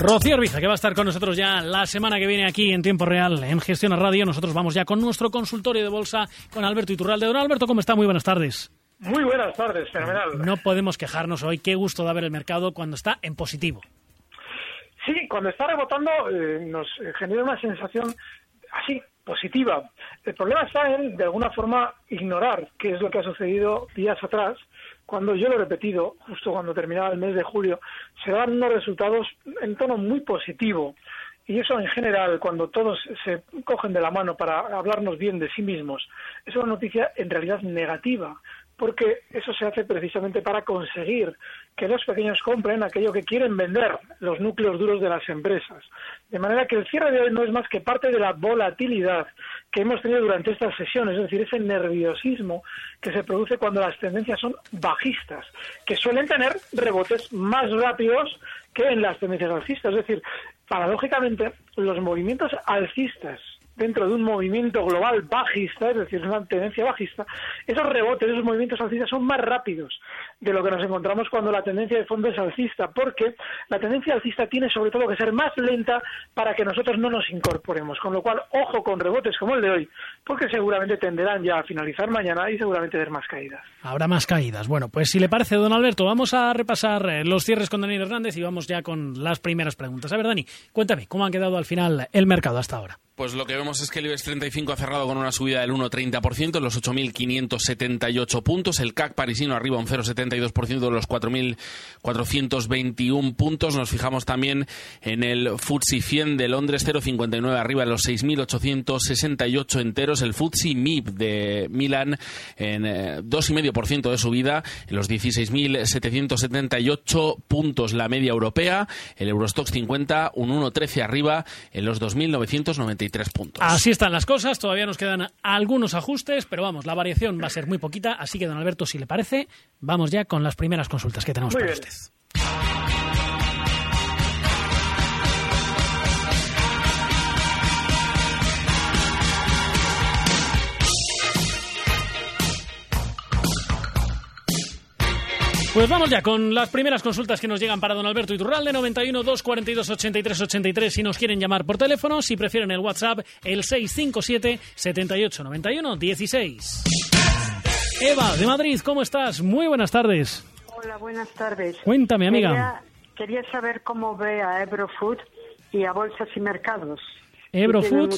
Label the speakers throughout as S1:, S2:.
S1: Rocío Arbiza, que va a estar con nosotros ya la semana que viene aquí en tiempo real en Gestión a Radio. Nosotros vamos ya con nuestro consultorio de bolsa con Alberto Iturralde. Don Alberto, ¿cómo está? Muy buenas tardes.
S2: Muy buenas tardes, fenomenal.
S1: No podemos quejarnos hoy. Qué gusto da ver el mercado cuando está en positivo.
S2: Sí, cuando está rebotando eh, nos genera una sensación así, positiva. El problema está en, de alguna forma, ignorar qué es lo que ha sucedido días atrás cuando yo lo he repetido, justo cuando terminaba el mes de julio, se dan unos resultados en tono muy positivo. Y eso en general, cuando todos se cogen de la mano para hablarnos bien de sí mismos, es una noticia en realidad negativa, porque eso se hace precisamente para conseguir que los pequeños compren aquello que quieren vender, los núcleos duros de las empresas. De manera que el cierre de hoy no es más que parte de la volatilidad que hemos tenido durante estas sesiones, es decir, ese nerviosismo que se produce cuando las tendencias son bajistas, que suelen tener rebotes más rápidos que en las tendencias alcistas. Es decir, paradójicamente, los movimientos alcistas dentro de un movimiento global bajista, es decir, una tendencia bajista, esos rebotes, esos movimientos alcistas son más rápidos de lo que nos encontramos cuando la tendencia de fondo es alcista, porque la tendencia alcista tiene sobre todo que ser más lenta para que nosotros no nos incorporemos, con lo cual ojo con rebotes como el de hoy, porque seguramente tenderán ya a finalizar mañana y seguramente ver más caídas.
S1: Habrá más caídas. Bueno, pues si le parece, don Alberto, vamos a repasar eh, los cierres con Dani Hernández y vamos ya con las primeras preguntas. A ver, Dani, cuéntame, ¿cómo ha quedado al final el mercado hasta ahora?
S3: Pues lo que vemos es que el IBEX 35 ha cerrado con una subida del 1,30%, los 8.578 puntos. El CAC parisino arriba un 0,72% de los 4.421 puntos. Nos fijamos también en el FTSE 100 de Londres, 0,59 arriba de los 6.868 enteros. El FTSE MIP de Milán en 2,5% eh, de subida, en los 16.778 puntos la media europea. El Eurostox 50 un 1,13 arriba en los 2.993 puntos.
S1: Así están las cosas, todavía nos quedan algunos ajustes, pero vamos, la variación va a ser muy poquita, así que don Alberto, si le parece, vamos ya con las primeras consultas que tenemos para usted. Pues vamos ya con las primeras consultas que nos llegan para don Alberto Iturralde, 91 242 83 83 si nos quieren llamar por teléfono, si prefieren el WhatsApp, el 657 78 91 16. Eva, de Madrid, ¿cómo estás? Muy buenas tardes.
S4: Hola, buenas tardes.
S1: Cuéntame, amiga.
S4: Quería, saber cómo ve a Ebrofood y a Bolsas y Mercados.
S1: Ebrofood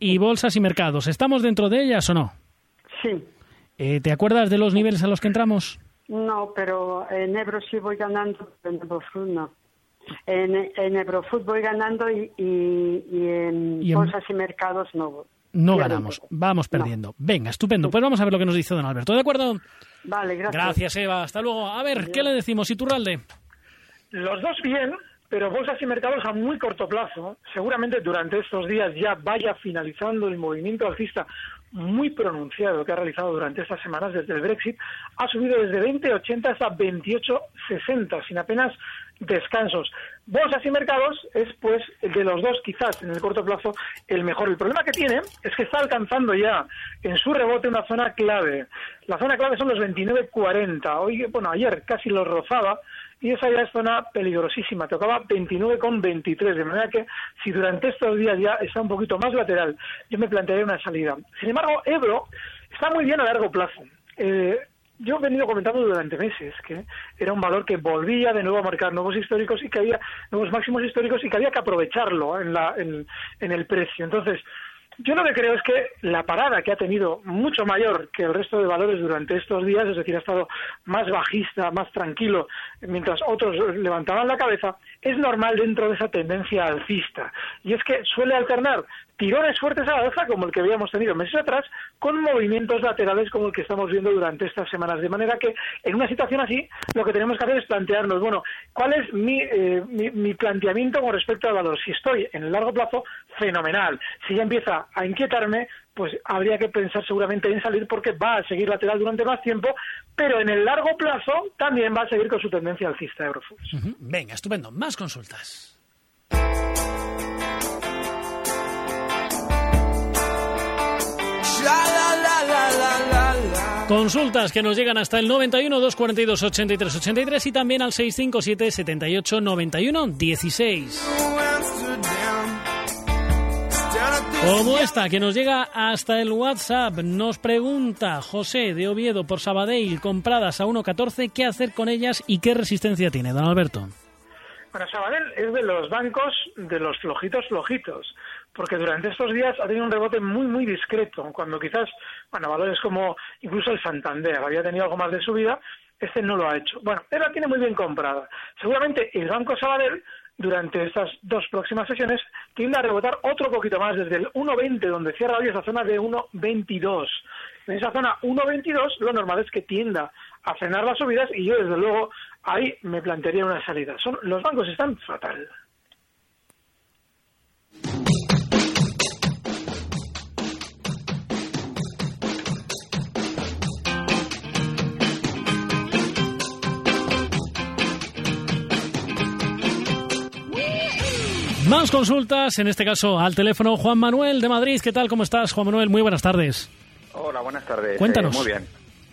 S1: y Bolsas y Mercados. ¿Estamos dentro de ellas o no?
S4: Sí.
S1: Eh, ¿Te acuerdas de los niveles a los que entramos?
S4: No, pero en Ebro sí voy ganando, en Ebrofood no. En, en Ebrofood voy ganando y, en, bolsas y mercados no.
S1: No ganamos, vamos perdiendo. Venga, estupendo. Pues vamos a ver lo que nos dice don Alberto, ¿de acuerdo?
S4: Vale, gracias.
S1: Gracias, Eva. Hasta luego. A ver, ¿qué le decimos? ¿Iturralde?
S2: Los dos bien, pero bolsas y mercados a muy corto plazo. Seguramente durante estos días ya vaya finalizando el movimiento alcista muy pronunciado que ha realizado durante estas semanas desde el Brexit, ha subido desde 20,80 hasta 28,60, sin apenas descansos. Bolsas y mercados es, pues, de los dos, quizás en el corto plazo, el mejor. El problema que tiene es que está alcanzando ya en su rebote una zona clave. La zona clave son los 29,40. Hoy, bueno, ayer casi lo rozaba, y esa ya es zona peligrosísima, tocaba 29,23, de manera que si durante estos días ya está un poquito más lateral, yo me plantearía una salida. Sin embargo, Ebro está muy bien a largo plazo. Eh, yo he venido comentando durante meses que era un valor que volvía de nuevo a marcar nuevos históricos y que había nuevos máximos históricos y que había que aprovecharlo en, la, en, en el precio. Entonces, Yo lo que creo es que la parada que ha tenido mucho mayor que el resto de valores durante estos días, es decir, ha estado más bajista, más tranquilo, mientras otros levantaban la cabeza, es normal dentro de esa tendencia alcista. Y es que suele alternar tirones fuertes a la alza, como el que habíamos tenido meses atrás, con movimientos laterales como el que estamos viendo durante estas semanas. De manera que en una situación así, lo que tenemos que hacer es plantearnos, bueno, ¿cuál es mi, eh, mi, planteamiento con respecto al valor? Si estoy en el largo plazo, fenomenal. Si ya empieza a inquietarme, pues habría que pensar seguramente en salir porque va a seguir lateral durante más tiempo, pero en el largo plazo también va a seguir con su tendencia alcista Eurofoods.
S1: Venga, estupendo. Más consultas. Consultas que nos llegan hasta el 91 242 83 83 y también al 657 78 91 16. Como esta que nos llega hasta el WhatsApp, nos pregunta José de Oviedo por Sabadell, compradas a 1.14, ¿qué hacer con ellas y qué resistencia tiene, don Alberto?
S2: Bueno, Sabadell es de los bancos de los flojitos flojitos porque durante estos días ha tenido un rebote muy, muy discreto, cuando quizás, bueno, valores como incluso el Santander había tenido algo más de subida, este no lo ha hecho. Bueno, él la tiene muy bien comprada. Seguramente el Banco Sabadell durante estas dos próximas sesiones tiende a rebotar otro poquito más desde el 1.20 donde cierra hoy esa zona de 1.22. En esa zona 1.22 lo normal es que tienda a frenar las subidas y yo desde luego ahí me plantearía una salida. Son, los bancos están fatal.
S1: Más consultas, en este caso al teléfono Juan Manuel de Madrid. ¿Qué tal? ¿Cómo estás, Juan Manuel? Muy buenas tardes.
S5: Hola, buenas tardes.
S1: Cuéntanos.
S5: Eh, muy bien.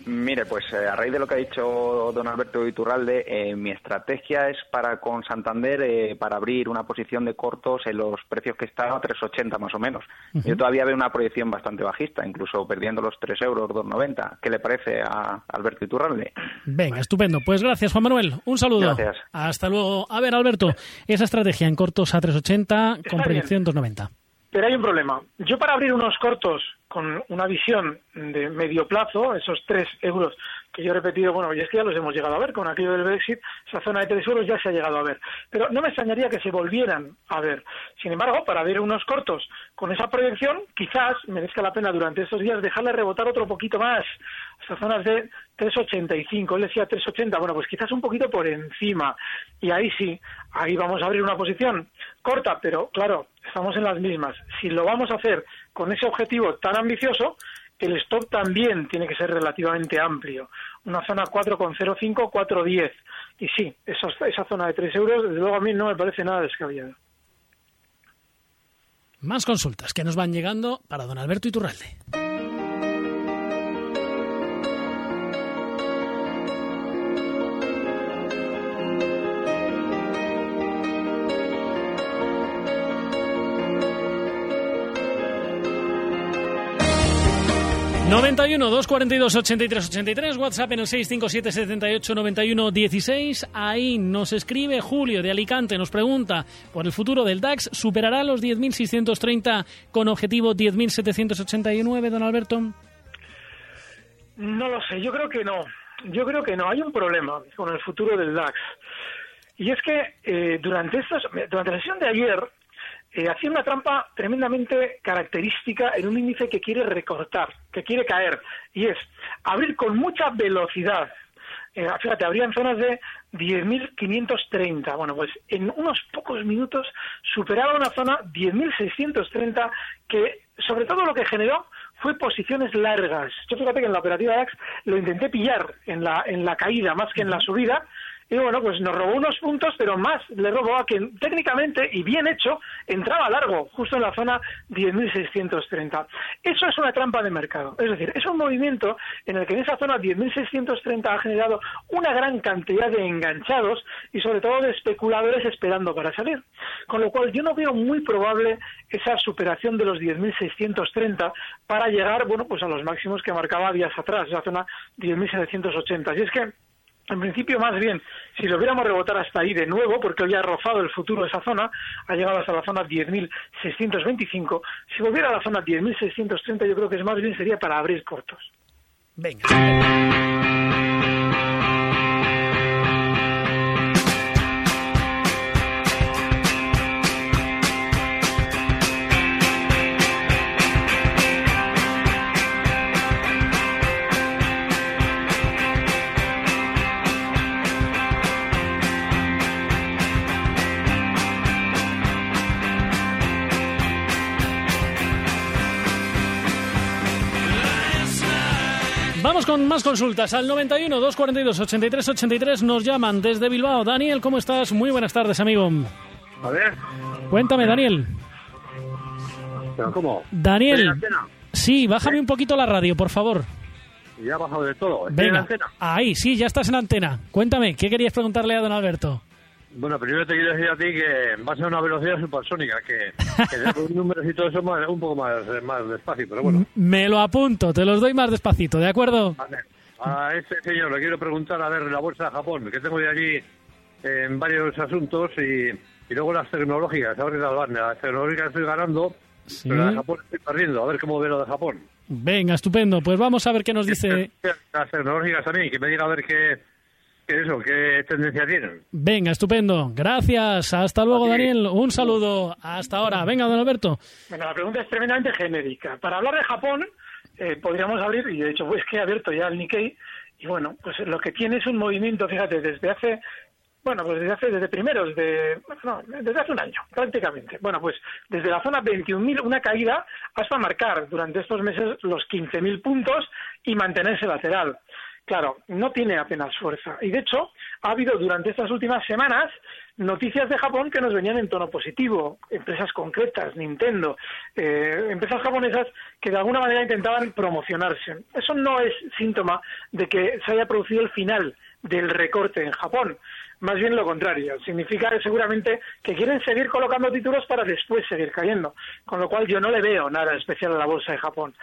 S5: Mire, pues eh, a raíz de lo que ha dicho don Alberto Iturralde, eh, mi estrategia es para con Santander eh, para abrir una posición de cortos en los precios que están a 3,80 más o menos. Yo todavía veo una proyección bastante bajista, incluso perdiendo los 3 euros, 2,90. ¿Qué le parece a Alberto Iturralde?
S1: Venga, estupendo. Pues gracias, Juan Manuel. Un saludo.
S5: Gracias.
S1: Hasta luego. A ver, Alberto, esa estrategia en cortos a 3,80 con proyección 2,90.
S2: Pero hay un problema. Yo para abrir unos cortos con una visión de medio plazo, esos tres euros que yo he repetido, bueno, y es que ya los hemos llegado a ver, con aquello del Brexit, esa zona de tres euros ya se ha llegado a ver. Pero no me extrañaría que se volvieran a ver. Sin embargo, para ver unos cortos con esa proyección, quizás merezca la pena durante estos días dejarle rebotar otro poquito más, esas zonas de 3,85, él decía 3,80, bueno, pues quizás un poquito por encima. Y ahí sí, ahí vamos a abrir una posición corta, pero claro, estamos en las mismas. Si lo vamos a hacer con ese objetivo tan ambicioso, el stop también tiene que ser relativamente amplio. Una zona 4,05, 4,10. Y sí, esa, esa zona de 3 euros, desde luego a mí no me parece nada descabellado.
S1: Más consultas que nos van llegando para don Alberto Iturralde. 91 242 83 83, WhatsApp en el 657 78 91 16. Ahí nos escribe Julio de Alicante, nos pregunta por el futuro del DAX, ¿superará los 10.630 con objetivo 10.789, don Alberto?
S2: No lo sé, yo creo que no. Yo creo que no. Hay un problema con el futuro del DAX. Y es que eh, durante, estos, durante la sesión de ayer, eh, hacía una trampa tremendamente característica en un índice que quiere recortar, que quiere caer, y es abrir con mucha velocidad. Eh, fíjate, habría en zonas de 10.530. Bueno, pues en unos pocos minutos superaba una zona 10.630 que, sobre todo, lo que generó fue posiciones largas. Yo fíjate que en la operativa DAX lo intenté pillar en la, en la caída más que en la subida y bueno, pues nos robó unos puntos, pero más le robó a quien técnicamente y bien hecho entraba largo, justo en la zona 10.630. Eso es una trampa de mercado. Es decir, es un movimiento en el que en esa zona 10.630 ha generado una gran cantidad de enganchados y sobre todo de especuladores esperando para salir. Con lo cual yo no veo muy probable esa superación de los 10.630 para llegar, bueno, pues a los máximos que marcaba días atrás, esa zona 10.780. Y es que En principio, más bien, si lo hubiéramos rebotar hasta ahí de nuevo, porque hoy ha rozado el futuro de esa zona, ha llegado hasta la zona 10.625, si volviera a la zona 10.630, yo creo que es más bien sería para abrir cortos.
S1: Venga. Con más consultas. Al 91 242 83 83 nos llaman desde Bilbao. Daniel, ¿cómo estás? Muy buenas tardes, amigo.
S6: A ver.
S1: Cuéntame, Daniel.
S6: cómo?
S1: Daniel. Sí, bájame un poquito la radio, por favor.
S6: Ya ha bajado de todo.
S1: Venga. Ahí, sí, ya estás en antena. Cuéntame, ¿qué querías preguntarle a don Alberto?
S6: Bueno, primero te quiero decir a ti que va a ser una velocidad supersónica, que, que los números y todo eso más, un poco más, más despacio, pero bueno.
S1: Me lo apunto, te los doy más despacito, ¿de acuerdo?
S6: A este señor le quiero preguntar, a ver, la bolsa de Japón, que tengo de allí en varios asuntos y, y luego las tecnológicas, a ver qué tal van. Las tecnológicas estoy ganando, pero la de Japón estoy perdiendo, a ver cómo ve lo de Japón.
S1: Venga, estupendo, pues vamos a ver qué nos dice...
S6: Las tecnológicas también, que me diga a ver ¿Qué eso? ¿Qué tendencia tienen?
S1: Venga, estupendo. Gracias. Hasta luego, Daniel. Un saludo. Hasta ahora. Venga, don Alberto.
S2: Bueno, la pregunta es tremendamente genérica. Para hablar de Japón, eh, podríamos abrir, y de hecho, pues que he abierto ya el Nikkei, y bueno, pues lo que tiene es un movimiento, fíjate, desde hace bueno, pues desde hace, desde primeros de, no, desde hace un año, prácticamente. Bueno, pues desde la zona 21.000, una caída hasta marcar durante estos meses los 15.000 puntos y mantenerse lateral. Claro, no tiene apenas fuerza. Y de hecho, ha habido durante estas últimas semanas noticias de Japón que nos venían en tono positivo. Empresas concretas, Nintendo, eh, empresas japonesas que de alguna manera intentaban promocionarse. Eso no es síntoma de que se haya producido el final del recorte en Japón. Más bien lo contrario. Significa seguramente que quieren seguir colocando títulos para después seguir cayendo. Con lo cual yo no le veo nada especial a la bolsa de Japón.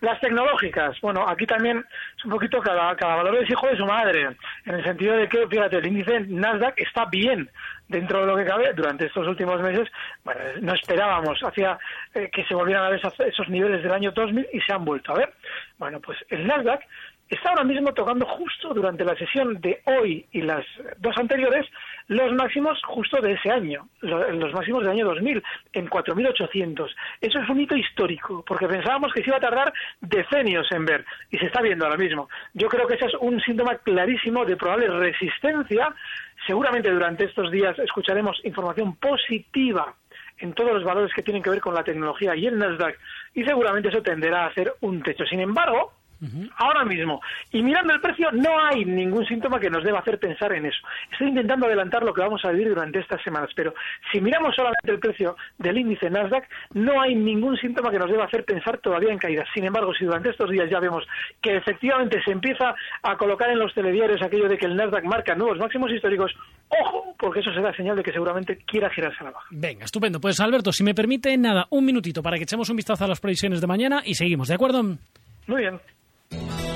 S2: Las tecnológicas, bueno, aquí también es un poquito cada, cada valor es hijo de su madre, en el sentido de que, fíjate, el índice Nasdaq está bien dentro de lo que cabe durante estos últimos meses. Bueno, no esperábamos hacía eh, que se volvieran a ver esos, esos niveles del año 2000 y se han vuelto a ver. Bueno, pues el Nasdaq está ahora mismo tocando justo durante la sesión de hoy y las dos anteriores los máximos justo de ese año, los máximos del año 2000, en 4.800. Eso es un hito histórico, porque pensábamos que se iba a tardar decenios en ver, y se está viendo ahora mismo. Yo creo que ese es un síntoma clarísimo de probable resistencia. Seguramente durante estos días escucharemos información positiva en todos los valores que tienen que ver con la tecnología y el Nasdaq, y seguramente eso tenderá a ser un techo. Sin embargo, Ahora mismo. Y mirando el precio, no hay ningún síntoma que nos deba hacer pensar en eso. Estoy intentando adelantar lo que vamos a vivir durante estas semanas, pero si miramos solamente el precio del índice Nasdaq, no hay ningún síntoma que nos deba hacer pensar todavía en caídas. Sin embargo, si durante estos días ya vemos que efectivamente se empieza a colocar en los telediarios aquello de que el Nasdaq marca nuevos máximos históricos, ojo, porque eso será señal de que seguramente quiera girarse a la baja.
S1: Venga, estupendo. Pues Alberto, si me permite, nada, un minutito para que echemos un vistazo a las previsiones de mañana y seguimos, ¿de acuerdo?
S2: Muy bien. Bye.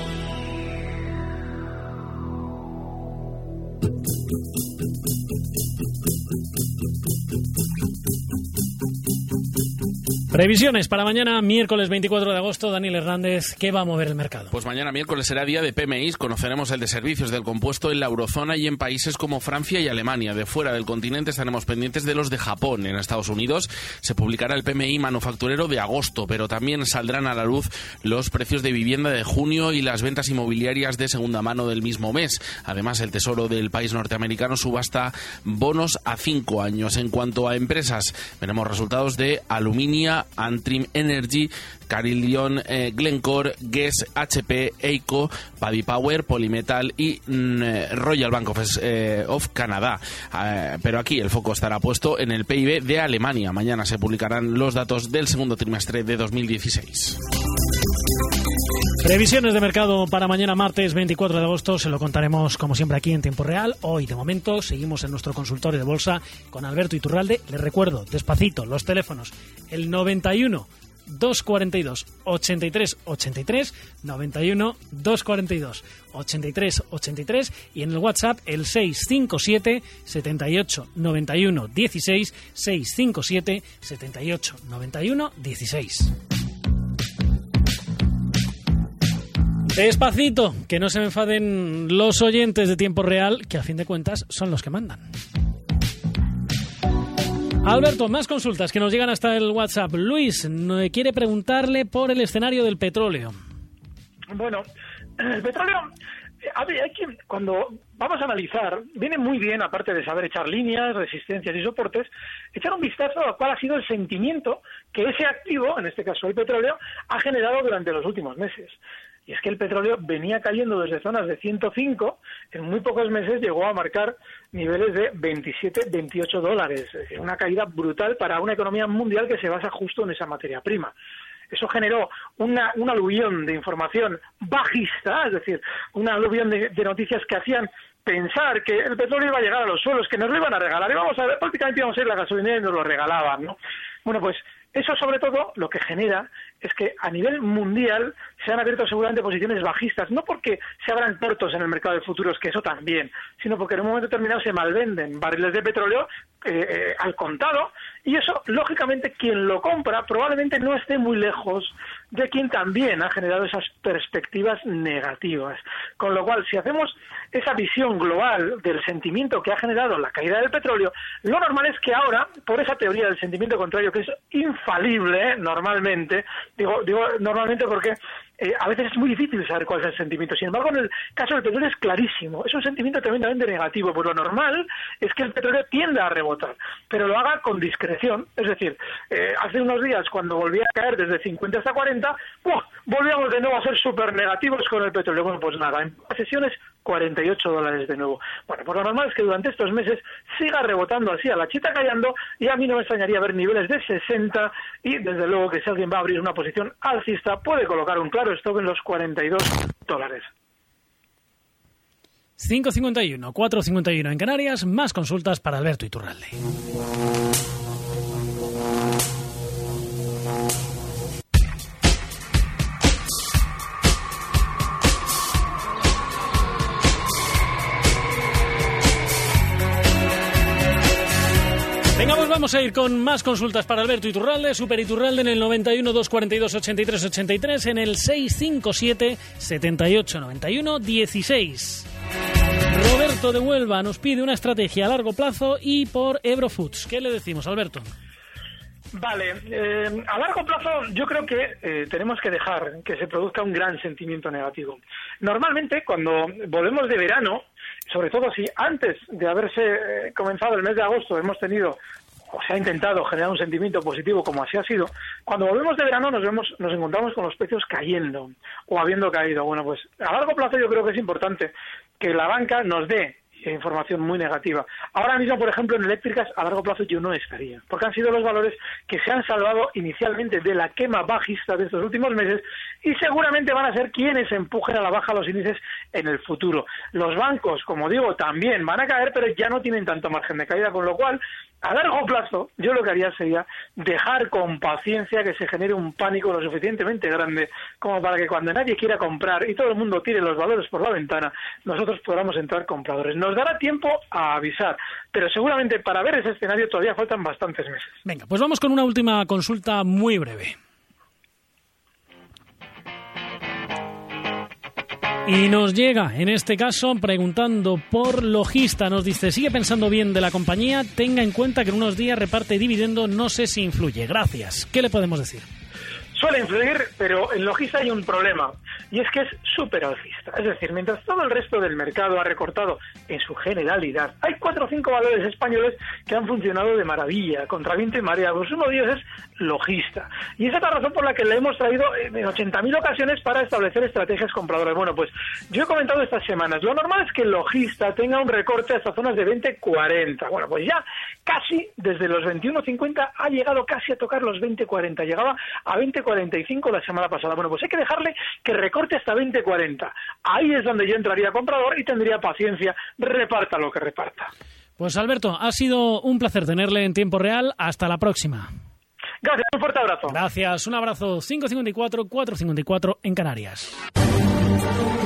S1: Previsiones para mañana, miércoles 24 de agosto. Daniel Hernández, ¿qué va a mover el mercado?
S3: Pues mañana miércoles será día de PMI. Conoceremos el de servicios del compuesto en la eurozona y en países como Francia y Alemania. De fuera del continente estaremos pendientes de los de Japón. En Estados Unidos se publicará el PMI manufacturero de agosto, pero también saldrán a la luz los precios de vivienda de junio y las ventas inmobiliarias de segunda mano del mismo mes. Además, el Tesoro del país norteamericano subasta bonos a cinco años. En cuanto a empresas, veremos resultados de Aluminia, Antrim Energy, Carillion, eh, Glencore, Guess, HP, Eiko, Paddy Power, Polymetal y mm, eh, Royal Bank of, eh, Canada. pero aquí el foco estará puesto en el PIB de Alemania. Mañana se publicarán los datos del segundo trimestre de 2016.
S1: Previsiones de mercado para mañana martes 24 de agosto se lo contaremos como siempre aquí en tiempo real. Hoy de momento seguimos en nuestro consultorio de bolsa con Alberto Iturralde. Les recuerdo, despacito, los teléfonos. El 91 242 83 83 91 242 83 83 y en el WhatsApp el 657 78 91 16 657 78 91 16. Despacito, que no se me enfaden los oyentes de tiempo real, que a fin de cuentas son los que mandan. Alberto, más consultas que nos llegan hasta el WhatsApp. Luis quiere preguntarle por el escenario del petróleo.
S2: Bueno, el petróleo, hay que, cuando vamos a analizar, viene muy bien, aparte de saber echar líneas, resistencias y soportes, echar un vistazo a cuál ha sido el sentimiento que ese activo, en este caso el petróleo, ha generado durante los últimos meses. Y es que el petróleo venía cayendo desde zonas de 105, en muy pocos meses llegó a marcar niveles de 27, 28 dólares. Es decir, una caída brutal para una economía mundial que se basa justo en esa materia prima. Eso generó una, un aluvión de información bajista, es decir, una aluvión de, noticias que hacían pensar que el petróleo iba a llegar a los suelos, que nos lo iban a regalar. Y vamos a ver, prácticamente íbamos a ir la gasolina y nos lo regalaban, ¿no? Bueno, pues eso sobre todo lo que genera es que a nivel mundial se han abierto seguramente posiciones bajistas, no porque se abran cortos en el mercado de futuros, que eso también, sino porque en un momento determinado se malvenden barriles de petróleo eh, eh, al contado y eso, lógicamente, quien lo compra probablemente no esté muy lejos de quien también ha generado esas perspectivas negativas. Con lo cual, si hacemos esa visión global del sentimiento que ha generado la caída del petróleo, lo normal es que ahora, por esa teoría del sentimiento contrario, que es infalible ¿eh? normalmente, digo, digo normalmente porque eh, a veces es muy difícil saber cuál es el sentimiento. Sin embargo, en el caso del petróleo es clarísimo. Es un sentimiento tremendamente negativo. Pues lo normal es que el petróleo tienda a rebotar, pero lo haga con discreción. Es decir, eh, hace unos días, cuando volvía a caer desde 50 hasta 40, volvíamos de nuevo a ser súper negativos con el petróleo. Bueno, pues nada, en sesiones 48 dólares de nuevo. Bueno, pues lo normal es que durante estos meses siga rebotando así a la chita callando y a mí no me extrañaría ver niveles de 60 y desde luego que si alguien va a abrir una posición alcista puede colocar un claro stop en los 42 dólares.
S1: 5.51, 4.51 en Canarias, más consultas para Alberto Iturralde. A ir con más consultas para Alberto Iturralde, Super Iturralde en el 91 242 83 83 en el 657 78 91 16. Roberto de Huelva nos pide una estrategia a largo plazo y por Eurofoods. ¿Qué le decimos, Alberto?
S2: Vale, eh, a largo plazo yo creo que eh, tenemos que dejar que se produzca un gran sentimiento negativo. Normalmente cuando volvemos de verano, sobre todo si antes de haberse eh, comenzado el mes de agosto hemos tenido o se ha intentado generar un sentimiento positivo como así ha sido, cuando volvemos de verano nos vemos, nos encontramos con los precios cayendo o habiendo caído. Bueno, pues a largo plazo yo creo que es importante que la banca nos dé información muy negativa. Ahora mismo, por ejemplo, en eléctricas a largo plazo yo no estaría, porque han sido los valores que se han salvado inicialmente de la quema bajista de estos últimos meses y seguramente van a ser quienes empujen a la baja los índices en el futuro. Los bancos, como digo, también van a caer, pero ya no tienen tanto margen de caída, con lo cual a largo plazo, yo lo que haría sería dejar con paciencia que se genere un pánico lo suficientemente grande como para que cuando nadie quiera comprar y todo el mundo tire los valores por la ventana, nosotros podamos entrar compradores. Nos dará tiempo a avisar, pero seguramente para ver ese escenario todavía faltan bastantes meses.
S1: Venga, pues vamos con una última consulta muy breve. Y nos llega, en este caso, preguntando por Logista. Nos dice, sigue pensando bien de la compañía, tenga en cuenta que en unos días reparte dividendo, no sé si influye. Gracias. ¿Qué le podemos decir?
S2: Suele influir, pero en Logista hay un problema, y es que es súper alcista. Es decir, mientras todo el resto del mercado ha recortado en su generalidad, hay cuatro o cinco valores españoles que han funcionado de maravilla, contra viento y marea. Pues uno de ellos es Logista. Y esa es la razón por la que le hemos traído en 80.000 ocasiones para establecer estrategias compradoras. Bueno, pues yo he comentado estas semanas, lo normal es que Logista tenga un recorte hasta zonas de 20-40. Bueno, pues ya casi desde los 21.50 ha llegado casi a tocar los 20.40. Llegaba a 20.40 45 la semana pasada. Bueno, pues hay que dejarle que recorte hasta 20-40. Ahí es donde yo entraría comprador y tendría paciencia, reparta lo que reparta.
S1: Pues Alberto, ha sido un placer tenerle en tiempo real. Hasta la próxima.
S2: Gracias, un fuerte abrazo.
S1: Gracias, un abrazo. 554 454 en Canarias.